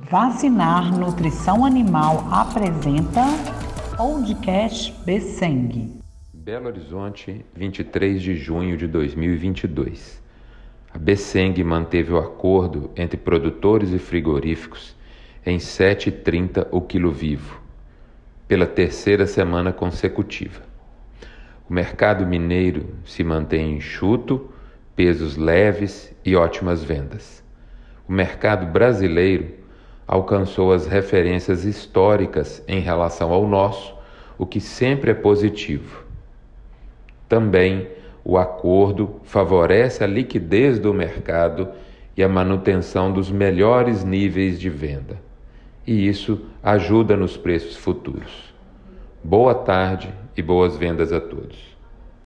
Vacinar Nutrição Animal apresenta Podcast Besseng. Belo Horizonte, 23 de junho de 2022. A Besseng manteve o acordo entre produtores e frigoríficos em 7,30 o quilo vivo, pela terceira semana consecutiva. O mercado mineiro se mantém enxuto, pesos leves e ótimas vendas. O mercado brasileiro alcançou as referências históricas em relação ao nosso, o que sempre é positivo. Também o acordo favorece a liquidez do mercado e a manutenção dos melhores níveis de venda. E isso ajuda nos preços futuros. Boa tarde e boas vendas a todos.